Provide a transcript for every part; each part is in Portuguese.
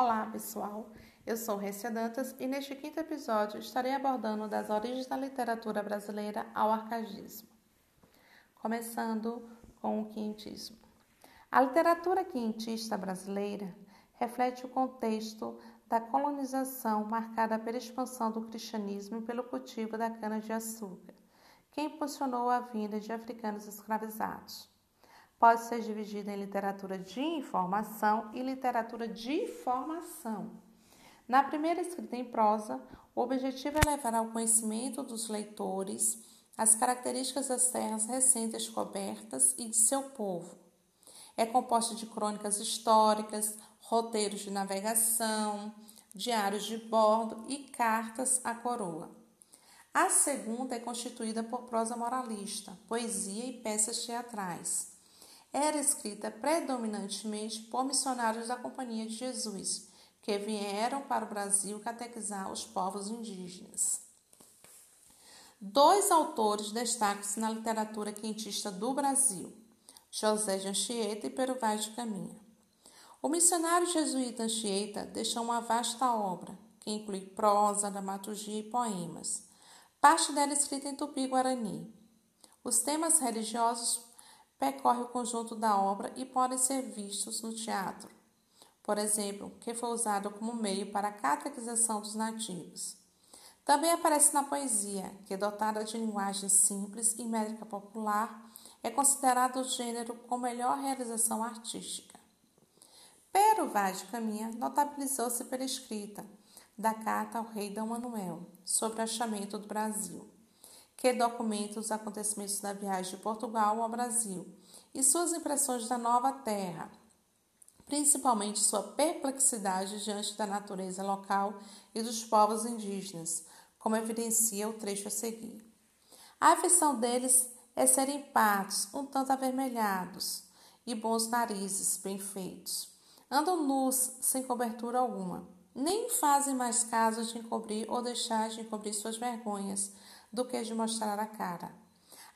Olá, pessoal. Eu sou Récia Dantas e neste quinto episódio estarei abordando das origens da literatura brasileira ao arcagismo. Começando com o quintismo. A literatura quintista brasileira reflete o contexto da colonização marcada pela expansão do cristianismo e pelo cultivo da cana-de-açúcar, que impulsionou a vinda de africanos escravizados pode ser dividida em literatura de informação e literatura de formação. Na primeira escrita em prosa, o objetivo é levar ao conhecimento dos leitores as características das terras recentes descobertas e de seu povo. É composta de crônicas históricas, roteiros de navegação, diários de bordo e cartas à coroa. A segunda é constituída por prosa moralista, poesia e peças teatrais era escrita predominantemente por missionários da Companhia de Jesus, que vieram para o Brasil catequizar os povos indígenas. Dois autores destacam-se na literatura quentista do Brasil, José de Anchieta e Pero Vaz de Caminha. O missionário jesuíta Anchieta deixou uma vasta obra, que inclui prosa, dramaturgia e poemas, parte dela escrita em tupi-guarani. Os temas religiosos percorre o conjunto da obra e podem ser vistos no teatro, por exemplo, que foi usado como meio para a catequização dos nativos. Também aparece na poesia, que, dotada de linguagem simples e métrica popular, é considerado o gênero com melhor realização artística. Pero Vaz de Caminha notabilizou-se pela escrita da carta ao rei D. Manuel sobre o achamento do Brasil que documenta os acontecimentos da viagem de Portugal ao Brasil e suas impressões da nova terra, principalmente sua perplexidade diante da natureza local e dos povos indígenas, como evidencia o trecho a seguir. A afeição deles é serem patos, um tanto avermelhados, e bons narizes, bem feitos. Andam nus, sem cobertura alguma. Nem fazem mais caso de encobrir ou deixar de encobrir suas vergonhas, do que de mostrar a cara.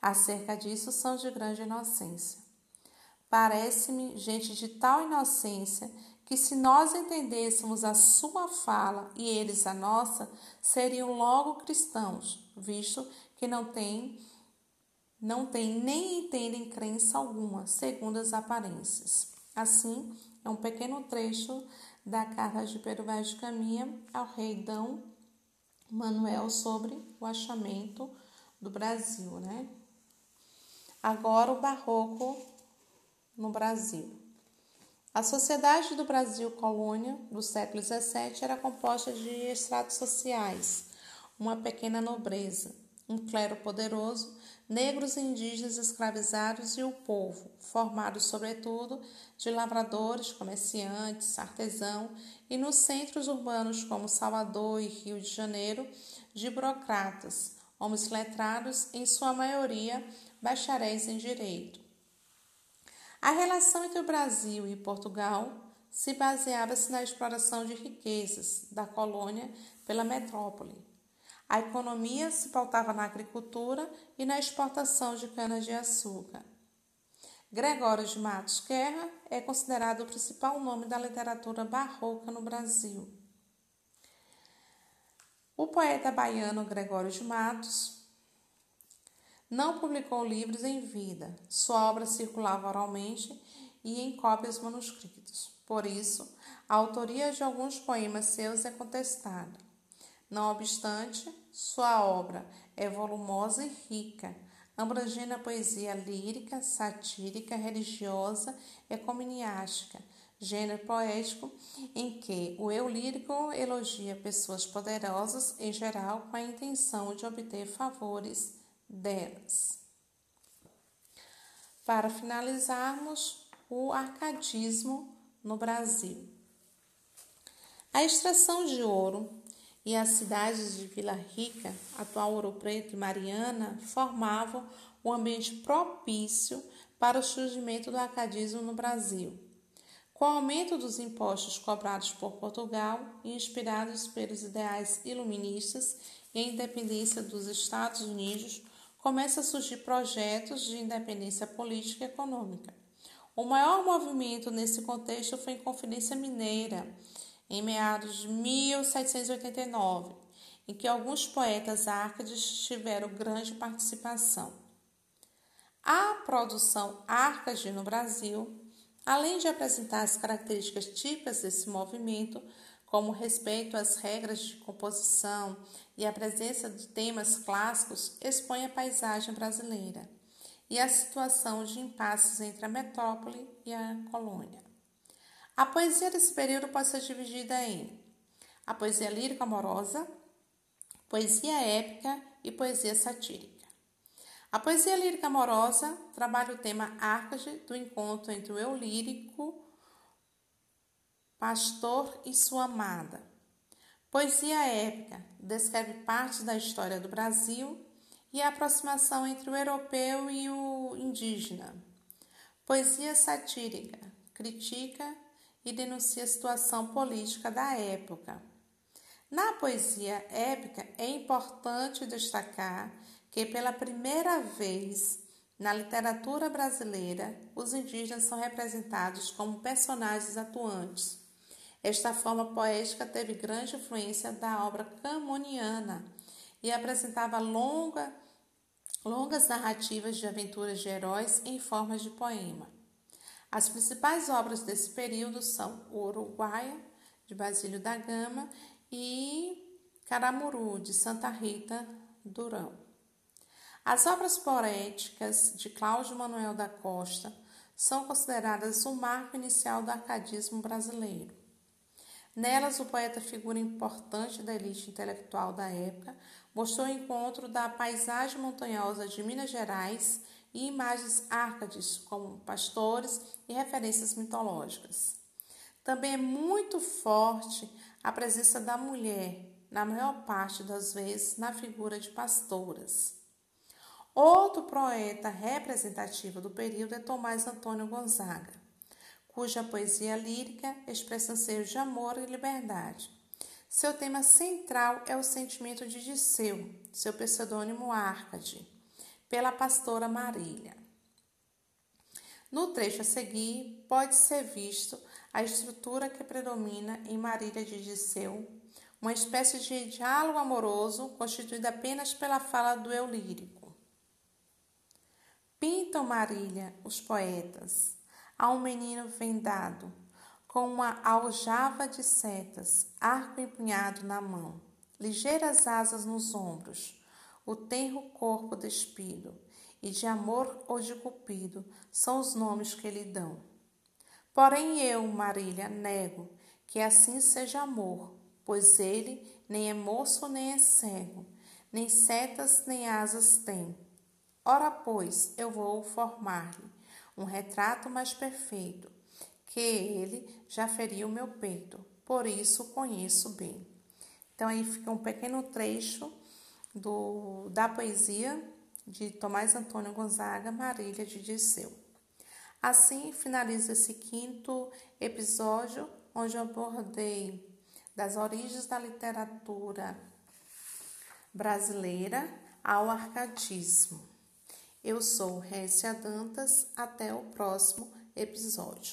Acerca disso, são de grande inocência. Parece-me gente de tal inocência que, se nós entendêssemos a sua fala e eles a nossa, seriam logo cristãos, visto que não têm não têm nem entendem crença alguma, segundo as aparências. Assim, é um pequeno trecho da carta de Pedro Vaz de Caminha ao rei Dão Manuel sobre o achamento do Brasil, né? Agora o barroco no Brasil. A sociedade do Brasil colônia do século XVII era composta de estratos sociais, uma pequena nobreza, um clero poderoso, negros indígenas escravizados e o povo, formado sobretudo de lavradores, comerciantes, artesão e nos centros urbanos como Salvador e Rio de Janeiro, de burocratas, homens letrados, em sua maioria bacharéis em direito. A relação entre o Brasil e Portugal se baseava-se na exploração de riquezas da colônia pela metrópole a economia se pautava na agricultura e na exportação de cana-de-açúcar. Gregório de Matos Guerra é considerado o principal nome da literatura barroca no Brasil. O poeta baiano Gregório de Matos não publicou livros em vida. Sua obra circulava oralmente e em cópias manuscritas. Por isso, a autoria de alguns poemas seus é contestada. Não obstante, sua obra é volumosa e rica, abrangendo a poesia lírica, satírica, religiosa e ecominiástica, gênero poético em que o eu lírico elogia pessoas poderosas em geral com a intenção de obter favores delas. Para finalizarmos, o arcadismo no Brasil. A extração de ouro e as cidades de Vila Rica, atual Ouro Preto e Mariana, formavam um ambiente propício para o surgimento do arcadismo no Brasil. Com o aumento dos impostos cobrados por Portugal inspirados pelos ideais iluministas e a independência dos Estados Unidos, começam a surgir projetos de independência política e econômica. O maior movimento nesse contexto foi a Conferência Mineira, em meados de 1789, em que alguns poetas árcades tiveram grande participação. A produção Arcade no Brasil, além de apresentar as características típicas desse movimento, como respeito às regras de composição e a presença de temas clássicos, expõe a paisagem brasileira e a situação de impasses entre a metrópole e a colônia. A poesia desse período pode ser dividida em a poesia lírica amorosa, poesia épica e poesia satírica. A poesia lírica amorosa trabalha o tema arcade do encontro entre o eu lírico, pastor e sua amada. Poesia épica descreve partes da história do Brasil e a aproximação entre o europeu e o indígena. Poesia satírica critica e denuncia a situação política da época. Na poesia épica, é importante destacar que, pela primeira vez na literatura brasileira, os indígenas são representados como personagens atuantes. Esta forma poética teve grande influência da obra camoniana e apresentava longa, longas narrativas de aventuras de heróis em formas de poema. As principais obras desse período são O Uruguaia, de Basílio da Gama, e Caramuru, de Santa Rita Durão. As obras poéticas de Cláudio Manuel da Costa são consideradas o marco inicial do arcadismo brasileiro. Nelas, o poeta, figura importante da elite intelectual da época, mostrou o encontro da paisagem montanhosa de Minas Gerais e imagens árcades, como pastores e referências mitológicas. Também é muito forte a presença da mulher, na maior parte das vezes na figura de pastoras. Outro poeta representativo do período é Tomás Antônio Gonzaga, cuja poesia lírica expressa anseios de amor e liberdade. Seu tema central é o sentimento de Disseu, seu pseudônimo Arcade, pela pastora Marília. No trecho a seguir, pode ser visto a estrutura que predomina em Marília de Disseu, uma espécie de diálogo amoroso constituído apenas pela fala do eu lírico. Pintam Marília os poetas a um menino vendado, com uma aljava de setas, arco empunhado na mão, ligeiras asas nos ombros, o tenro corpo despido, e de amor ou de cupido são os nomes que lhe dão. Porém eu, Marília, nego que assim seja amor, pois ele nem é moço nem é cego, nem setas nem asas tem. Ora, pois, eu vou formar-lhe um retrato mais perfeito, que ele já feriu meu peito, por isso conheço bem. Então aí fica um pequeno trecho do, da poesia de Tomás Antônio Gonzaga, Marília de Disseu. Assim finaliza esse quinto episódio, onde eu abordei das origens da literatura brasileira ao arcadismo. Eu sou Récia Dantas, até o próximo episódio.